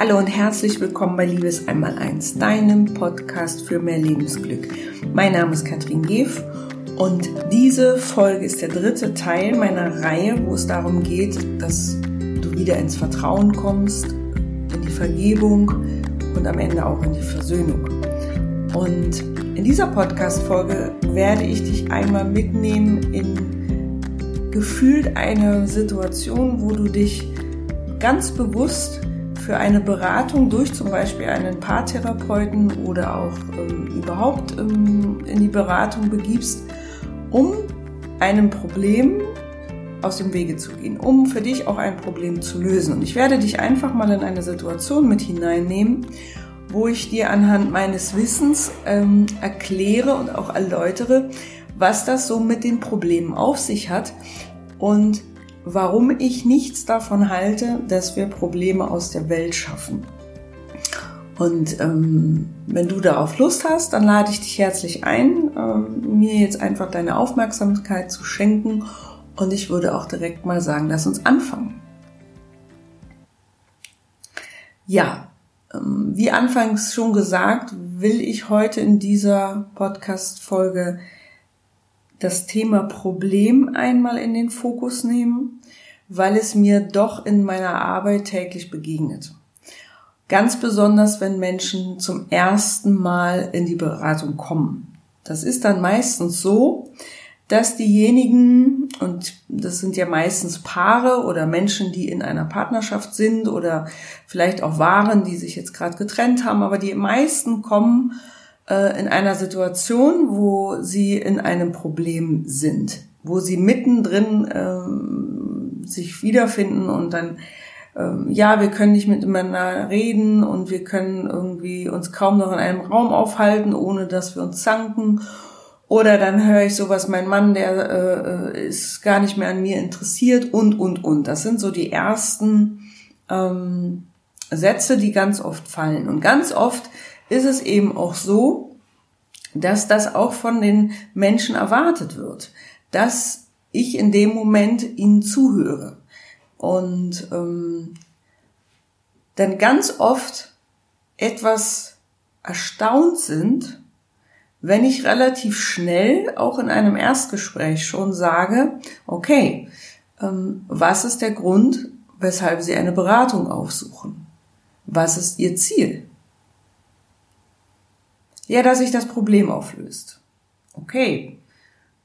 Hallo und herzlich willkommen bei Liebes einmal eins, deinem Podcast für mehr Lebensglück. Mein Name ist Katrin Geef und diese Folge ist der dritte Teil meiner Reihe, wo es darum geht, dass du wieder ins Vertrauen kommst, in die Vergebung und am Ende auch in die Versöhnung. Und in dieser Podcast-Folge werde ich dich einmal mitnehmen in gefühlt eine Situation, wo du dich ganz bewusst für eine Beratung durch zum Beispiel einen Paartherapeuten oder auch ähm, überhaupt ähm, in die Beratung begibst, um einem Problem aus dem Wege zu gehen, um für dich auch ein Problem zu lösen. Und ich werde dich einfach mal in eine Situation mit hineinnehmen, wo ich dir anhand meines Wissens ähm, erkläre und auch erläutere, was das so mit den Problemen auf sich hat und warum ich nichts davon halte, dass wir Probleme aus der Welt schaffen. Und ähm, wenn du darauf Lust hast, dann lade ich dich herzlich ein, ähm, mir jetzt einfach deine Aufmerksamkeit zu schenken. Und ich würde auch direkt mal sagen, lass uns anfangen. Ja, ähm, wie anfangs schon gesagt, will ich heute in dieser Podcast-Folge das Thema Problem einmal in den Fokus nehmen, weil es mir doch in meiner Arbeit täglich begegnet. Ganz besonders, wenn Menschen zum ersten Mal in die Beratung kommen. Das ist dann meistens so, dass diejenigen, und das sind ja meistens Paare oder Menschen, die in einer Partnerschaft sind oder vielleicht auch waren, die sich jetzt gerade getrennt haben, aber die meisten kommen äh, in einer Situation, wo sie in einem Problem sind, wo sie mittendrin ähm, sich wiederfinden und dann ähm, ja, wir können nicht miteinander reden und wir können irgendwie uns kaum noch in einem Raum aufhalten, ohne dass wir uns zanken. Oder dann höre ich sowas, mein Mann, der äh, ist gar nicht mehr an mir interessiert und, und, und. Das sind so die ersten ähm, Sätze, die ganz oft fallen. Und ganz oft ist es eben auch so, dass das auch von den Menschen erwartet wird, dass ich in dem Moment ihnen zuhöre. Und ähm, dann ganz oft etwas erstaunt sind, wenn ich relativ schnell auch in einem Erstgespräch schon sage, okay, ähm, was ist der Grund, weshalb Sie eine Beratung aufsuchen? Was ist Ihr Ziel? Ja, dass sich das Problem auflöst. Okay,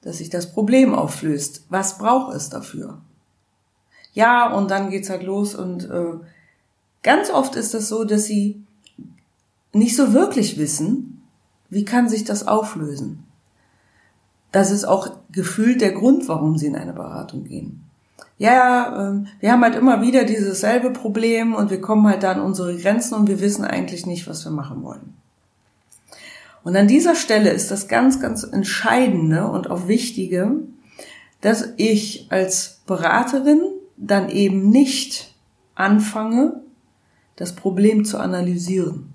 dass sich das Problem auflöst. Was braucht es dafür? Ja, und dann geht's halt los und äh, ganz oft ist es das so, dass sie nicht so wirklich wissen, wie kann sich das auflösen. Das ist auch gefühlt der Grund, warum sie in eine Beratung gehen. Ja, äh, wir haben halt immer wieder dieses selbe Problem und wir kommen halt da an unsere Grenzen und wir wissen eigentlich nicht, was wir machen wollen. Und an dieser Stelle ist das ganz, ganz Entscheidende und auch Wichtige, dass ich als Beraterin dann eben nicht anfange, das Problem zu analysieren.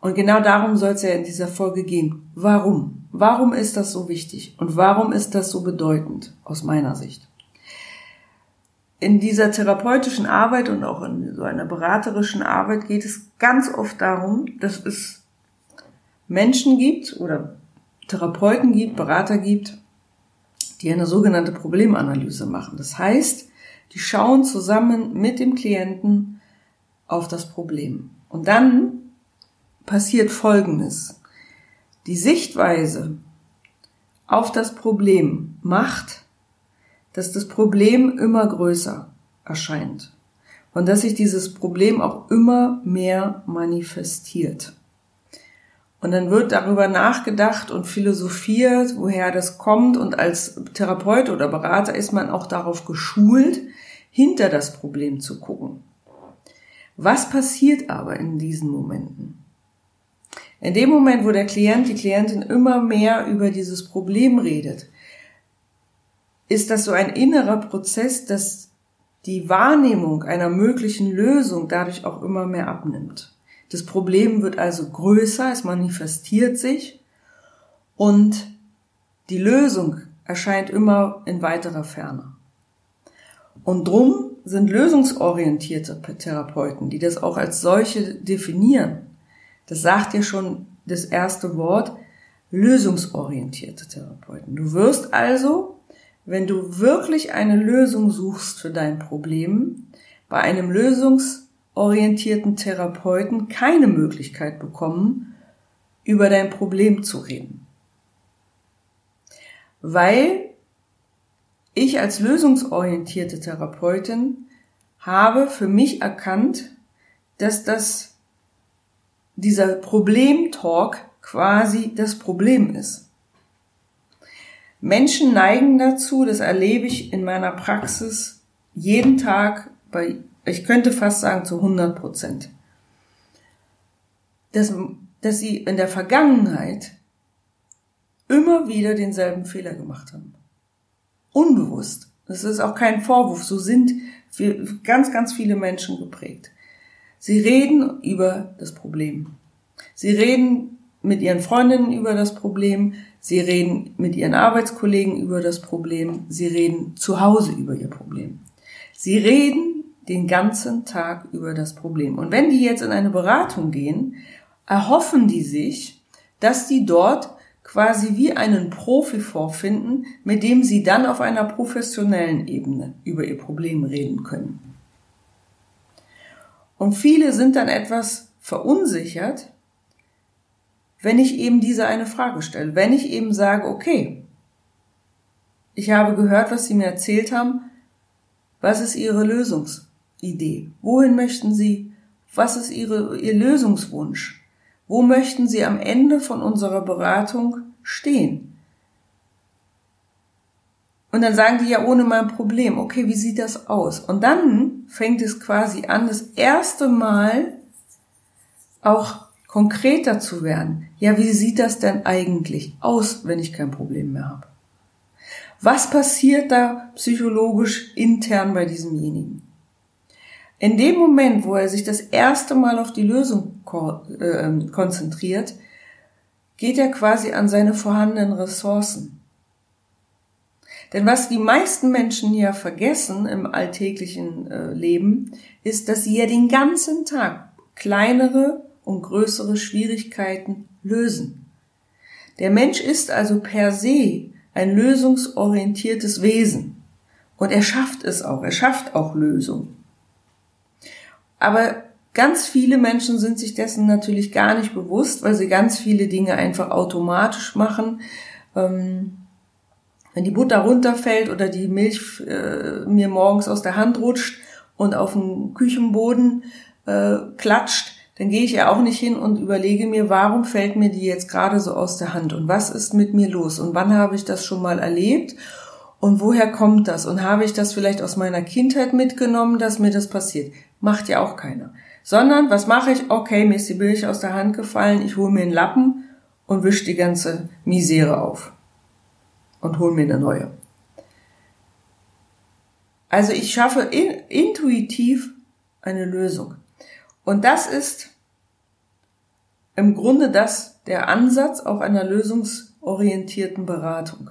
Und genau darum soll es ja in dieser Folge gehen. Warum? Warum ist das so wichtig? Und warum ist das so bedeutend aus meiner Sicht? In dieser therapeutischen Arbeit und auch in so einer beraterischen Arbeit geht es ganz oft darum, dass es Menschen gibt oder Therapeuten gibt, Berater gibt, die eine sogenannte Problemanalyse machen. Das heißt, die schauen zusammen mit dem Klienten auf das Problem. Und dann passiert Folgendes. Die Sichtweise auf das Problem macht, dass das Problem immer größer erscheint und dass sich dieses Problem auch immer mehr manifestiert. Und dann wird darüber nachgedacht und philosophiert, woher das kommt. Und als Therapeut oder Berater ist man auch darauf geschult, hinter das Problem zu gucken. Was passiert aber in diesen Momenten? In dem Moment, wo der Klient, die Klientin immer mehr über dieses Problem redet, ist das so ein innerer Prozess, dass die Wahrnehmung einer möglichen Lösung dadurch auch immer mehr abnimmt. Das Problem wird also größer, es manifestiert sich und die Lösung erscheint immer in weiterer Ferne. Und drum sind lösungsorientierte Therapeuten, die das auch als solche definieren. Das sagt ja schon das erste Wort, lösungsorientierte Therapeuten. Du wirst also, wenn du wirklich eine Lösung suchst für dein Problem, bei einem lösungsorientierten Therapeuten keine Möglichkeit bekommen, über dein Problem zu reden. Weil ich als lösungsorientierte Therapeutin habe für mich erkannt, dass das dieser Problemtalk quasi das Problem ist. Menschen neigen dazu, das erlebe ich in meiner Praxis jeden Tag bei, ich könnte fast sagen zu 100 Prozent, dass, dass sie in der Vergangenheit immer wieder denselben Fehler gemacht haben. Unbewusst. Das ist auch kein Vorwurf. So sind ganz, ganz viele Menschen geprägt. Sie reden über das Problem. Sie reden mit ihren Freundinnen über das Problem. Sie reden mit ihren Arbeitskollegen über das Problem. Sie reden zu Hause über ihr Problem. Sie reden den ganzen Tag über das Problem. Und wenn die jetzt in eine Beratung gehen, erhoffen die sich, dass die dort quasi wie einen Profi vorfinden, mit dem sie dann auf einer professionellen Ebene über ihr Problem reden können. Und viele sind dann etwas verunsichert, wenn ich eben diese eine Frage stelle. Wenn ich eben sage, okay, ich habe gehört, was Sie mir erzählt haben. Was ist Ihre Lösungsidee? Wohin möchten Sie? Was ist Ihre, Ihr Lösungswunsch? Wo möchten Sie am Ende von unserer Beratung stehen? Und dann sagen die ja ohne mein Problem, okay, wie sieht das aus? Und dann fängt es quasi an, das erste Mal auch konkreter zu werden. Ja, wie sieht das denn eigentlich aus, wenn ich kein Problem mehr habe? Was passiert da psychologisch intern bei diesemjenigen? In dem Moment, wo er sich das erste Mal auf die Lösung ähm, konzentriert, geht er quasi an seine vorhandenen Ressourcen. Denn was die meisten Menschen ja vergessen im alltäglichen äh, Leben, ist, dass sie ja den ganzen Tag kleinere und größere Schwierigkeiten lösen. Der Mensch ist also per se ein lösungsorientiertes Wesen. Und er schafft es auch, er schafft auch Lösungen. Aber ganz viele Menschen sind sich dessen natürlich gar nicht bewusst, weil sie ganz viele Dinge einfach automatisch machen. Ähm, wenn die Butter runterfällt oder die Milch äh, mir morgens aus der Hand rutscht und auf den Küchenboden äh, klatscht, dann gehe ich ja auch nicht hin und überlege mir, warum fällt mir die jetzt gerade so aus der Hand und was ist mit mir los und wann habe ich das schon mal erlebt und woher kommt das und habe ich das vielleicht aus meiner Kindheit mitgenommen, dass mir das passiert. Macht ja auch keiner. Sondern, was mache ich? Okay, mir ist die Milch aus der Hand gefallen, ich hole mir einen Lappen und wische die ganze Misere auf. Und hole mir eine neue. Also ich schaffe in, intuitiv eine Lösung. Und das ist im Grunde das der Ansatz auch einer lösungsorientierten Beratung.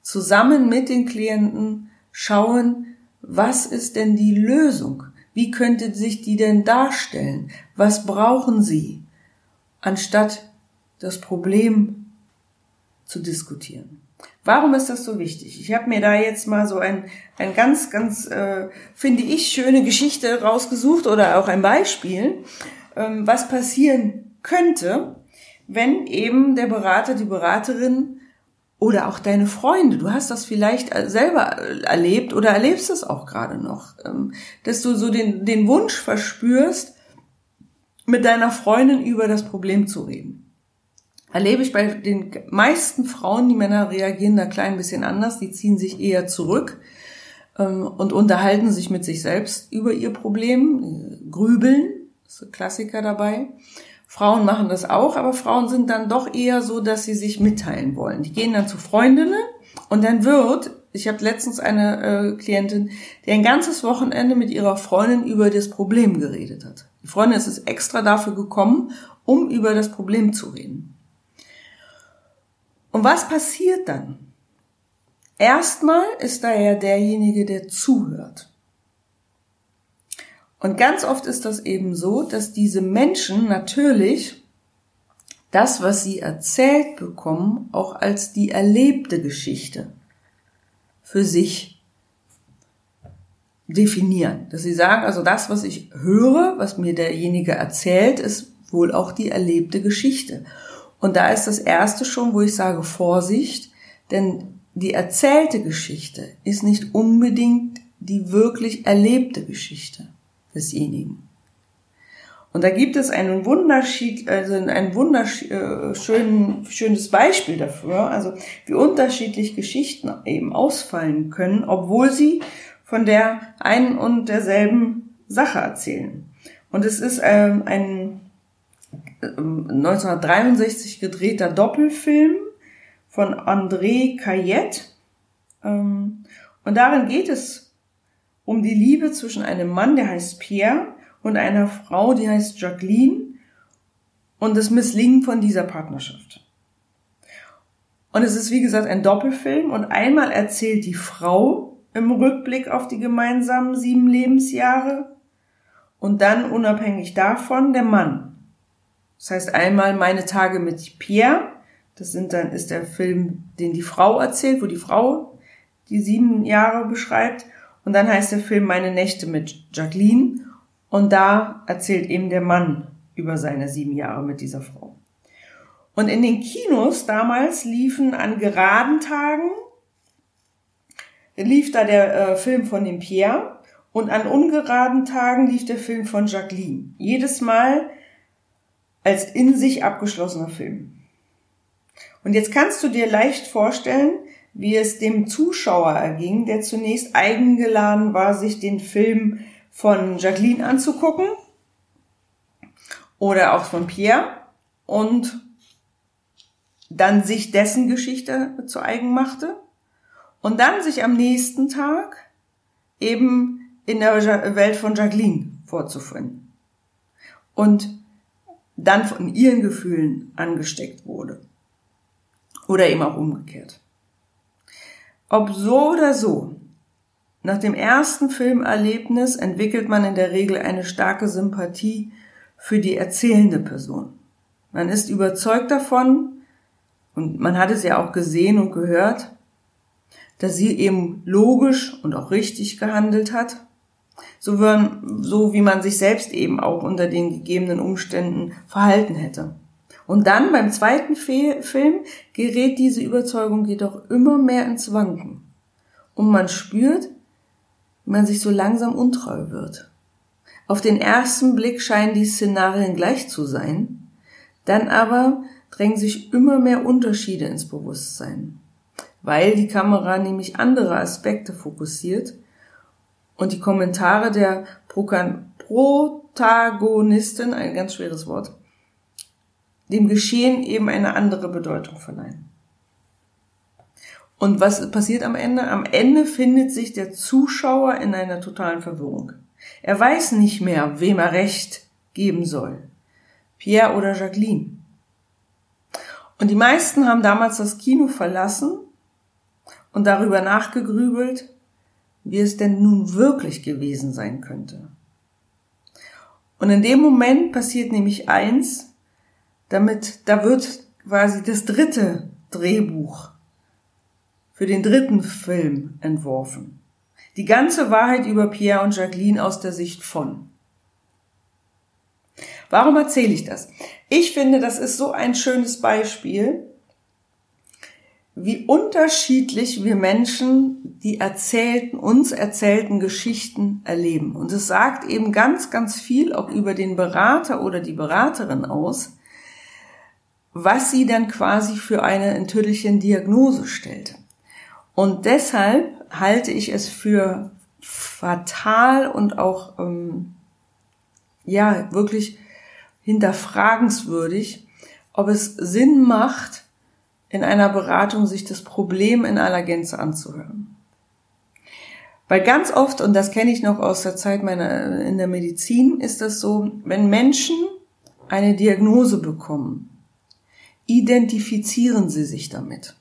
Zusammen mit den Klienten schauen, was ist denn die Lösung? Wie könnte sich die denn darstellen? Was brauchen sie? Anstatt das Problem zu diskutieren. Warum ist das so wichtig? Ich habe mir da jetzt mal so ein, ein ganz, ganz, äh, finde ich, schöne Geschichte rausgesucht oder auch ein Beispiel, ähm, was passieren könnte, wenn eben der Berater, die Beraterin oder auch deine Freunde, du hast das vielleicht selber erlebt oder erlebst es auch gerade noch, ähm, dass du so den, den Wunsch verspürst, mit deiner Freundin über das Problem zu reden. Erlebe ich bei den meisten Frauen, die Männer reagieren da klein bisschen anders, die ziehen sich eher zurück ähm, und unterhalten sich mit sich selbst über ihr Problem, grübeln, das ist ein Klassiker dabei. Frauen machen das auch, aber Frauen sind dann doch eher so, dass sie sich mitteilen wollen. Die gehen dann zu Freundinnen und dann wird, ich habe letztens eine äh, Klientin, die ein ganzes Wochenende mit ihrer Freundin über das Problem geredet hat. Die Freundin ist es extra dafür gekommen, um über das Problem zu reden. Und was passiert dann? Erstmal ist da ja derjenige, der zuhört. Und ganz oft ist das eben so, dass diese Menschen natürlich das, was sie erzählt bekommen, auch als die erlebte Geschichte für sich definieren. Dass sie sagen, also das, was ich höre, was mir derjenige erzählt, ist wohl auch die erlebte Geschichte. Und da ist das erste schon, wo ich sage Vorsicht, denn die erzählte Geschichte ist nicht unbedingt die wirklich erlebte Geschichte desjenigen. Und da gibt es einen Wunderschied, also ein wunderschönes Beispiel dafür, also wie unterschiedlich Geschichten eben ausfallen können, obwohl sie von der einen und derselben Sache erzählen. Und es ist ähm, ein 1963 ähm, gedrehter Doppelfilm von André Cayette. Ähm, und darin geht es um die Liebe zwischen einem Mann, der heißt Pierre, und einer Frau, die heißt Jacqueline, und das Misslingen von dieser Partnerschaft. Und es ist wie gesagt ein Doppelfilm und einmal erzählt die Frau im Rückblick auf die gemeinsamen sieben Lebensjahre und dann unabhängig davon der Mann. Das heißt einmal meine Tage mit Pierre, das sind dann ist der Film, den die Frau erzählt, wo die Frau die sieben Jahre beschreibt und dann heißt der Film meine Nächte mit Jacqueline und da erzählt eben der Mann über seine sieben Jahre mit dieser Frau. Und in den Kinos damals liefen an geraden Tagen, lief da der äh, Film von dem Pierre und an ungeraden Tagen lief der Film von Jacqueline. Jedes Mal als in sich abgeschlossener Film. Und jetzt kannst du dir leicht vorstellen, wie es dem Zuschauer erging, der zunächst eingeladen war, sich den Film von Jacqueline anzugucken oder auch von Pierre und dann sich dessen Geschichte zu eigen machte und dann sich am nächsten Tag eben in der Welt von Jacqueline vorzufinden und dann von ihren Gefühlen angesteckt wurde oder eben auch umgekehrt. Ob so oder so, nach dem ersten Filmerlebnis entwickelt man in der Regel eine starke Sympathie für die erzählende Person. Man ist überzeugt davon, und man hat es ja auch gesehen und gehört, dass sie eben logisch und auch richtig gehandelt hat, so, wie man sich selbst eben auch unter den gegebenen Umständen verhalten hätte. Und dann beim zweiten Film gerät diese Überzeugung jedoch immer mehr ins Wanken. Und man spürt, man sich so langsam untreu wird. Auf den ersten Blick scheinen die Szenarien gleich zu sein, dann aber drängen sich immer mehr Unterschiede ins Bewusstsein, weil die Kamera nämlich andere Aspekte fokussiert und die Kommentare der Protagonistin, ein ganz schweres Wort, dem Geschehen eben eine andere Bedeutung verleihen. Und was passiert am Ende? Am Ende findet sich der Zuschauer in einer totalen Verwirrung. Er weiß nicht mehr, wem er Recht geben soll. Pierre oder Jacqueline. Und die meisten haben damals das Kino verlassen und darüber nachgegrübelt, wie es denn nun wirklich gewesen sein könnte. Und in dem Moment passiert nämlich eins, damit, da wird quasi das dritte Drehbuch für den dritten Film entworfen. Die ganze Wahrheit über Pierre und Jacqueline aus der Sicht von. Warum erzähle ich das? Ich finde, das ist so ein schönes Beispiel, wie unterschiedlich wir Menschen die erzählten, uns erzählten Geschichten erleben. Und es sagt eben ganz, ganz viel auch über den Berater oder die Beraterin aus, was sie dann quasi für eine enttüttelchen Diagnose stellt. Und deshalb halte ich es für fatal und auch ähm, ja wirklich hinterfragenswürdig, ob es Sinn macht, in einer Beratung sich das Problem in aller Gänze anzuhören. Weil ganz oft, und das kenne ich noch aus der Zeit meiner in der Medizin, ist das so, wenn Menschen eine Diagnose bekommen, identifizieren sie sich damit.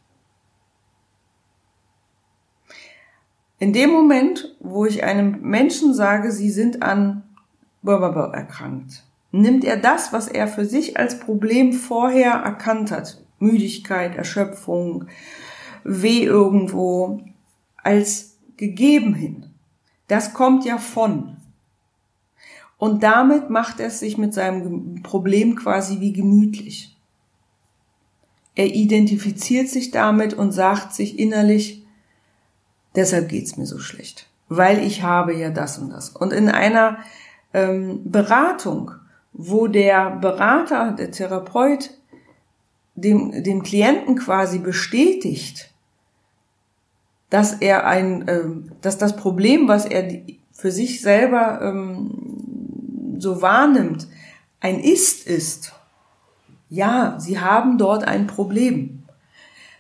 In dem Moment, wo ich einem Menschen sage, sie sind an erkrankt, nimmt er das, was er für sich als Problem vorher erkannt hat, Müdigkeit, Erschöpfung, Weh irgendwo, als gegeben hin. Das kommt ja von. Und damit macht er es sich mit seinem Problem quasi wie gemütlich. Er identifiziert sich damit und sagt sich innerlich, deshalb geht's mir so schlecht, weil ich habe ja das und das. Und in einer ähm, Beratung, wo der Berater, der Therapeut dem, dem Klienten quasi bestätigt, dass er ein, ähm, dass das Problem, was er für sich selber ähm, so wahrnimmt, ein Ist ist. Ja, sie haben dort ein Problem.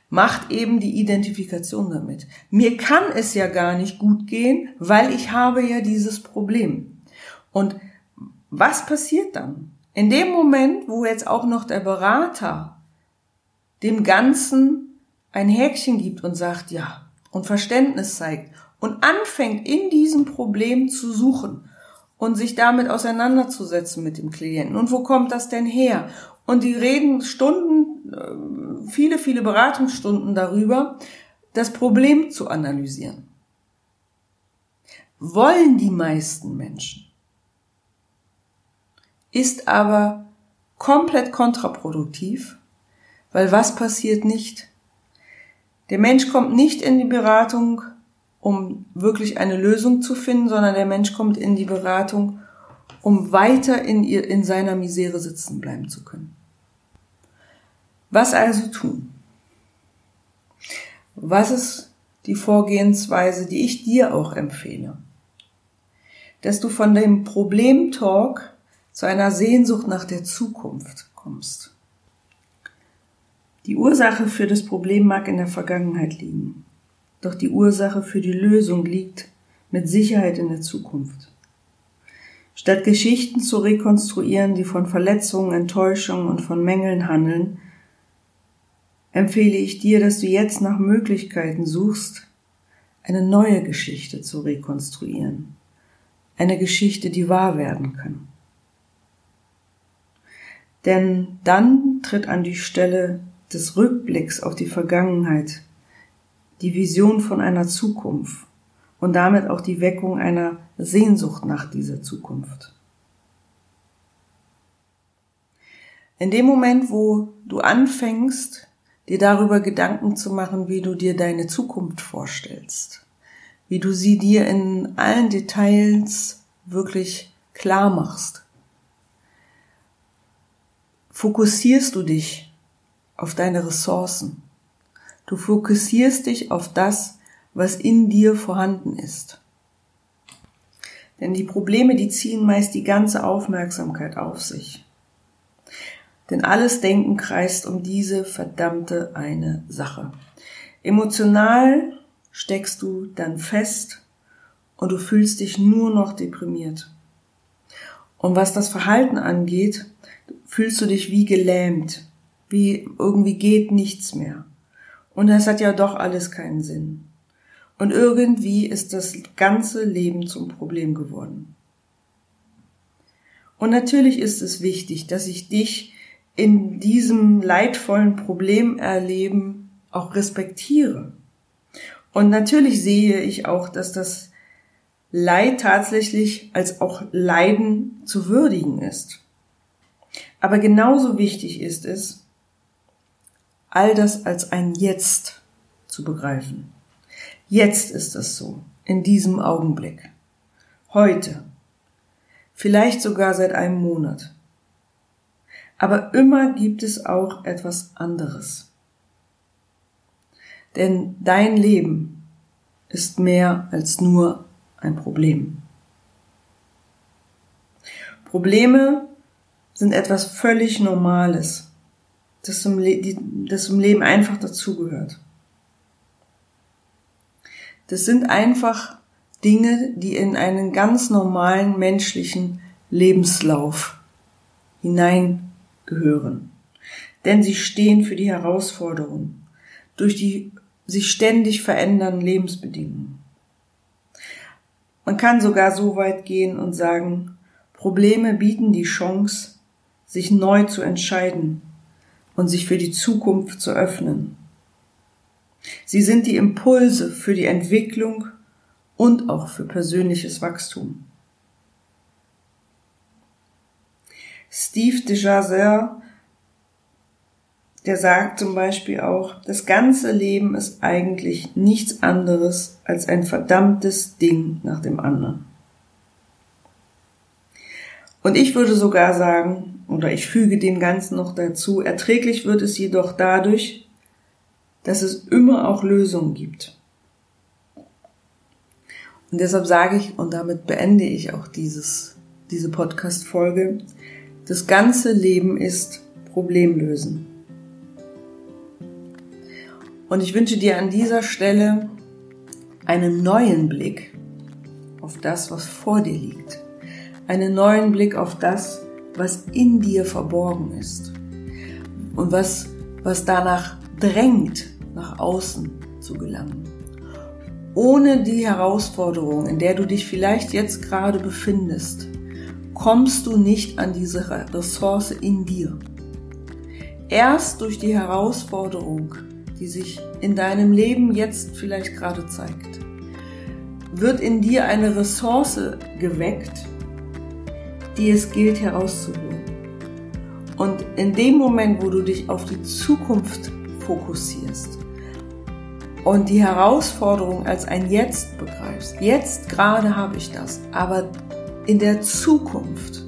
Macht eben die Identifikation damit. Mir kann es ja gar nicht gut gehen, weil ich habe ja dieses Problem. Und was passiert dann? In dem Moment, wo jetzt auch noch der Berater dem Ganzen ein Häkchen gibt und sagt, ja, und Verständnis zeigt und anfängt in diesem Problem zu suchen und sich damit auseinanderzusetzen mit dem Klienten. Und wo kommt das denn her? Und die reden Stunden, äh, viele, viele Beratungsstunden darüber, das Problem zu analysieren. Wollen die meisten Menschen ist aber komplett kontraproduktiv, weil was passiert nicht? Der Mensch kommt nicht in die Beratung, um wirklich eine Lösung zu finden, sondern der Mensch kommt in die Beratung, um weiter in, ihr, in seiner Misere sitzen bleiben zu können. Was also tun? Was ist die Vorgehensweise, die ich dir auch empfehle? Dass du von dem Problemtalk zu einer Sehnsucht nach der Zukunft kommst. Die Ursache für das Problem mag in der Vergangenheit liegen, doch die Ursache für die Lösung liegt mit Sicherheit in der Zukunft. Statt Geschichten zu rekonstruieren, die von Verletzungen, Enttäuschungen und von Mängeln handeln, empfehle ich dir, dass du jetzt nach Möglichkeiten suchst, eine neue Geschichte zu rekonstruieren. Eine Geschichte, die wahr werden kann. Denn dann tritt an die Stelle des Rückblicks auf die Vergangenheit die Vision von einer Zukunft und damit auch die Weckung einer Sehnsucht nach dieser Zukunft. In dem Moment, wo du anfängst, dir darüber Gedanken zu machen, wie du dir deine Zukunft vorstellst, wie du sie dir in allen Details wirklich klar machst, fokussierst du dich auf deine Ressourcen. Du fokussierst dich auf das, was in dir vorhanden ist. Denn die Probleme, die ziehen meist die ganze Aufmerksamkeit auf sich. Denn alles Denken kreist um diese verdammte eine Sache. Emotional steckst du dann fest und du fühlst dich nur noch deprimiert. Und was das Verhalten angeht, fühlst du dich wie gelähmt, wie irgendwie geht nichts mehr. Und es hat ja doch alles keinen Sinn. Und irgendwie ist das ganze Leben zum Problem geworden. Und natürlich ist es wichtig, dass ich dich in diesem leidvollen Problemerleben auch respektiere. Und natürlich sehe ich auch, dass das Leid tatsächlich als auch Leiden zu würdigen ist. Aber genauso wichtig ist es, all das als ein Jetzt zu begreifen. Jetzt ist es so, in diesem Augenblick. Heute. Vielleicht sogar seit einem Monat. Aber immer gibt es auch etwas anderes. Denn dein Leben ist mehr als nur ein Problem. Probleme sind etwas völlig Normales, das zum, Le das zum Leben einfach dazugehört. Das sind einfach Dinge, die in einen ganz normalen menschlichen Lebenslauf hineingehören. Denn sie stehen für die Herausforderungen, durch die sich ständig verändernden Lebensbedingungen. Man kann sogar so weit gehen und sagen, Probleme bieten die Chance, sich neu zu entscheiden und sich für die Zukunft zu öffnen. Sie sind die Impulse für die Entwicklung und auch für persönliches Wachstum. Steve de Jazer, der sagt zum Beispiel auch, das ganze Leben ist eigentlich nichts anderes als ein verdammtes Ding nach dem anderen. Und ich würde sogar sagen, oder ich füge dem Ganzen noch dazu, erträglich wird es jedoch dadurch, dass es immer auch Lösungen gibt. Und deshalb sage ich, und damit beende ich auch dieses, diese Podcast-Folge, das ganze Leben ist Problemlösen. Und ich wünsche dir an dieser Stelle einen neuen Blick auf das, was vor dir liegt. Einen neuen Blick auf das, was in dir verborgen ist. Und was, was danach drängt, nach außen zu gelangen. Ohne die Herausforderung, in der du dich vielleicht jetzt gerade befindest, kommst du nicht an diese Ressource in dir. Erst durch die Herausforderung, die sich in deinem Leben jetzt vielleicht gerade zeigt, wird in dir eine Ressource geweckt, die es gilt herauszuholen. Und in dem Moment, wo du dich auf die Zukunft fokussierst und die Herausforderung als ein Jetzt begreifst, jetzt gerade habe ich das, aber in der Zukunft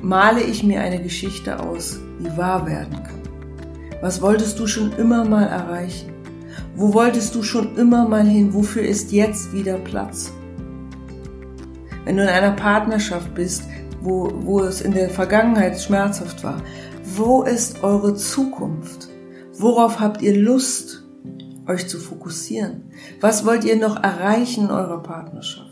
male ich mir eine Geschichte aus, die wahr werden kann. Was wolltest du schon immer mal erreichen? Wo wolltest du schon immer mal hin? Wofür ist jetzt wieder Platz? Wenn du in einer Partnerschaft bist, wo, wo es in der Vergangenheit schmerzhaft war, wo ist eure Zukunft? Worauf habt ihr Lust, euch zu fokussieren? Was wollt ihr noch erreichen in eurer Partnerschaft?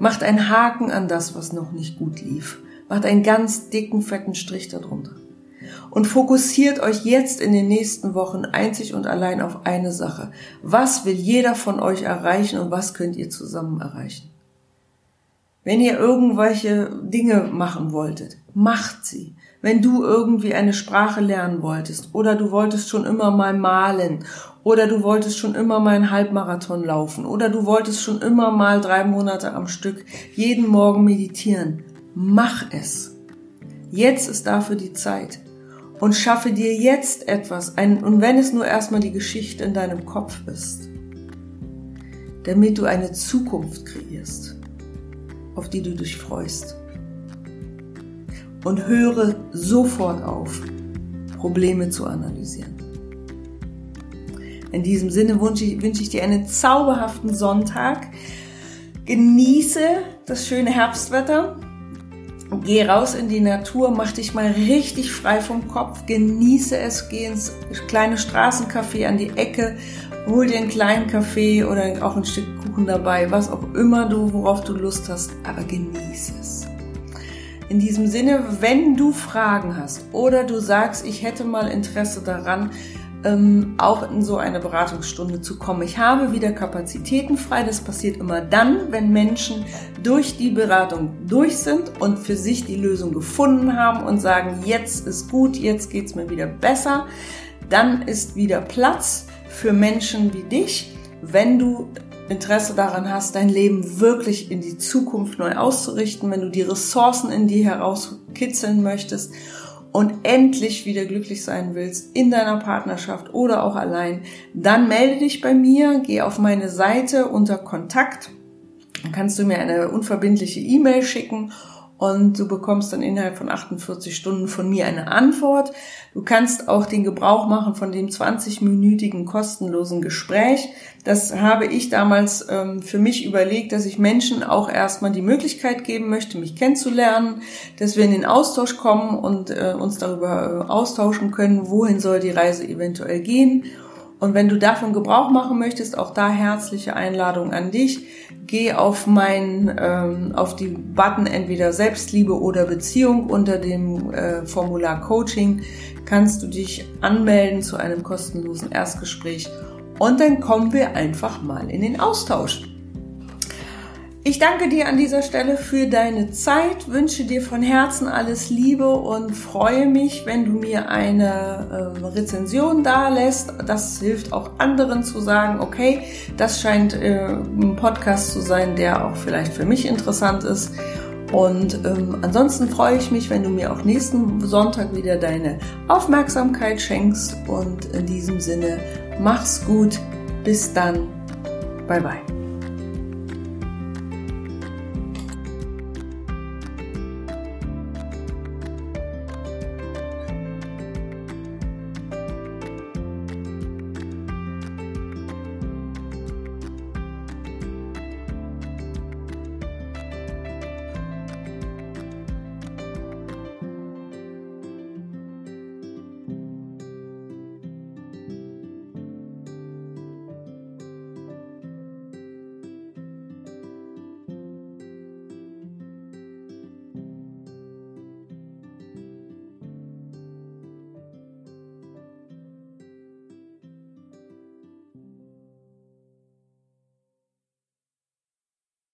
Macht einen Haken an das, was noch nicht gut lief. Macht einen ganz dicken, fetten Strich darunter. Und fokussiert euch jetzt in den nächsten Wochen einzig und allein auf eine Sache. Was will jeder von euch erreichen und was könnt ihr zusammen erreichen? Wenn ihr irgendwelche Dinge machen wolltet, macht sie. Wenn du irgendwie eine Sprache lernen wolltest oder du wolltest schon immer mal malen oder du wolltest schon immer mal einen Halbmarathon laufen oder du wolltest schon immer mal drei Monate am Stück jeden Morgen meditieren. Mach es. Jetzt ist dafür die Zeit. Und schaffe dir jetzt etwas, ein, und wenn es nur erstmal die Geschichte in deinem Kopf ist, damit du eine Zukunft kreierst, auf die du dich freust. Und höre sofort auf, Probleme zu analysieren. In diesem Sinne wünsche ich, wünsche ich dir einen zauberhaften Sonntag. Genieße das schöne Herbstwetter. Geh raus in die Natur, mach dich mal richtig frei vom Kopf, genieße es, geh ins kleine Straßencafé an die Ecke, hol dir einen kleinen Kaffee oder auch ein Stück Kuchen dabei, was auch immer du, worauf du Lust hast, aber genieße es. In diesem Sinne, wenn du Fragen hast oder du sagst, ich hätte mal Interesse daran, ähm, auch in so eine Beratungsstunde zu kommen. Ich habe wieder Kapazitäten frei. Das passiert immer dann, wenn Menschen durch die Beratung durch sind und für sich die Lösung gefunden haben und sagen, jetzt ist gut, jetzt geht's mir wieder besser. Dann ist wieder Platz für Menschen wie dich, wenn du Interesse daran hast, dein Leben wirklich in die Zukunft neu auszurichten, wenn du die Ressourcen in dir herauskitzeln möchtest und endlich wieder glücklich sein willst in deiner Partnerschaft oder auch allein, dann melde dich bei mir, geh auf meine Seite unter Kontakt. Dann kannst du mir eine unverbindliche E-Mail schicken und du bekommst dann innerhalb von 48 Stunden von mir eine Antwort. Du kannst auch den Gebrauch machen von dem 20-minütigen kostenlosen Gespräch. Das habe ich damals ähm, für mich überlegt, dass ich Menschen auch erstmal die Möglichkeit geben möchte, mich kennenzulernen, dass wir in den Austausch kommen und äh, uns darüber äh, austauschen können, wohin soll die Reise eventuell gehen und wenn du davon Gebrauch machen möchtest, auch da herzliche Einladung an dich. Geh auf mein, ähm, auf die Button entweder Selbstliebe oder Beziehung unter dem äh, Formular Coaching. Kannst du dich anmelden zu einem kostenlosen Erstgespräch und dann kommen wir einfach mal in den Austausch. Ich danke dir an dieser Stelle für deine Zeit, wünsche dir von Herzen alles Liebe und freue mich, wenn du mir eine äh, Rezension dalässt. Das hilft auch anderen zu sagen, okay, das scheint äh, ein Podcast zu sein, der auch vielleicht für mich interessant ist. Und ähm, ansonsten freue ich mich, wenn du mir auch nächsten Sonntag wieder deine Aufmerksamkeit schenkst. Und in diesem Sinne, mach's gut. Bis dann. Bye bye.